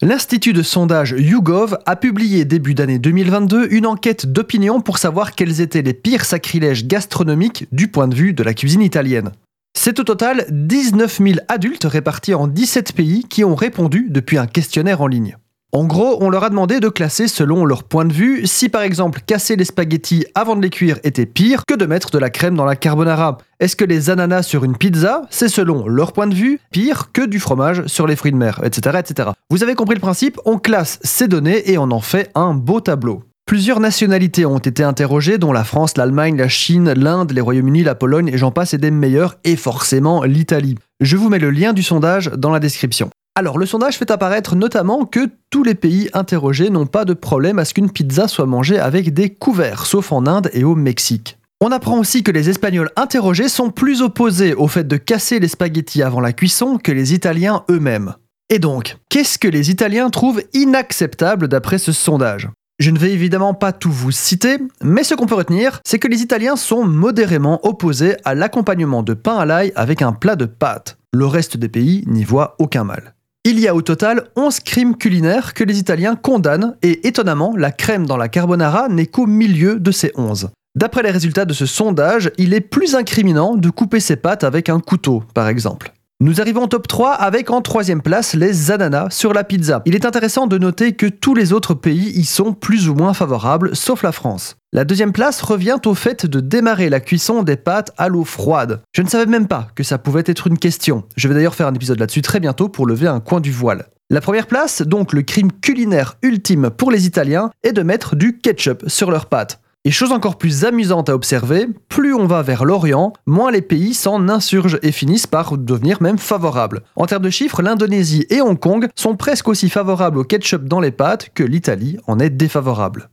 L'Institut de sondage YouGov a publié début d'année 2022 une enquête d'opinion pour savoir quels étaient les pires sacrilèges gastronomiques du point de vue de la cuisine italienne. C'est au total 19 000 adultes répartis en 17 pays qui ont répondu depuis un questionnaire en ligne. En gros, on leur a demandé de classer selon leur point de vue si par exemple casser les spaghettis avant de les cuire était pire que de mettre de la crème dans la carbonara. Est-ce que les ananas sur une pizza, c'est selon leur point de vue pire que du fromage sur les fruits de mer, etc. etc. Vous avez compris le principe, on classe ces données et on en fait un beau tableau. Plusieurs nationalités ont été interrogées, dont la France, l'Allemagne, la Chine, l'Inde, les Royaumes-Unis, la Pologne, et j'en passe et des meilleurs, et forcément l'Italie. Je vous mets le lien du sondage dans la description. Alors, le sondage fait apparaître notamment que tous les pays interrogés n'ont pas de problème à ce qu'une pizza soit mangée avec des couverts, sauf en Inde et au Mexique. On apprend aussi que les Espagnols interrogés sont plus opposés au fait de casser les spaghettis avant la cuisson que les Italiens eux-mêmes. Et donc, qu'est-ce que les Italiens trouvent inacceptable d'après ce sondage? Je ne vais évidemment pas tout vous citer, mais ce qu'on peut retenir, c'est que les Italiens sont modérément opposés à l'accompagnement de pain à l'ail avec un plat de pâtes. Le reste des pays n'y voit aucun mal. Il y a au total 11 crimes culinaires que les Italiens condamnent et étonnamment, la crème dans la carbonara n'est qu'au milieu de ces 11. D'après les résultats de ce sondage, il est plus incriminant de couper ses pâtes avec un couteau, par exemple. Nous arrivons au top 3 avec en troisième place les ananas sur la pizza. Il est intéressant de noter que tous les autres pays y sont plus ou moins favorables, sauf la France. La deuxième place revient au fait de démarrer la cuisson des pâtes à l'eau froide. Je ne savais même pas que ça pouvait être une question. Je vais d'ailleurs faire un épisode là-dessus très bientôt pour lever un coin du voile. La première place, donc le crime culinaire ultime pour les Italiens, est de mettre du ketchup sur leurs pâtes. Et chose encore plus amusante à observer, plus on va vers l'Orient, moins les pays s'en insurgent et finissent par devenir même favorables. En termes de chiffres, l'Indonésie et Hong Kong sont presque aussi favorables au ketchup dans les pâtes que l'Italie en est défavorable.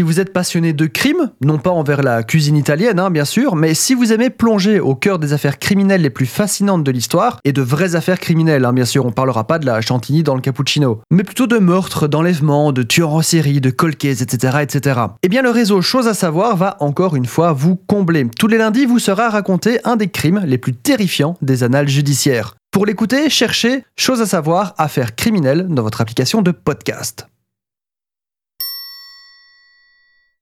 Si vous êtes passionné de crime, non pas envers la cuisine italienne, hein, bien sûr, mais si vous aimez plonger au cœur des affaires criminelles les plus fascinantes de l'histoire, et de vraies affaires criminelles, hein, bien sûr, on parlera pas de la chantilly dans le cappuccino, mais plutôt de meurtres, d'enlèvements, de tueurs en série, de colquets, etc., etc. Eh bien, le réseau Chose à savoir va encore une fois vous combler. Tous les lundis vous sera raconté un des crimes les plus terrifiants des annales judiciaires. Pour l'écouter, cherchez Chose à savoir, affaires criminelles dans votre application de podcast.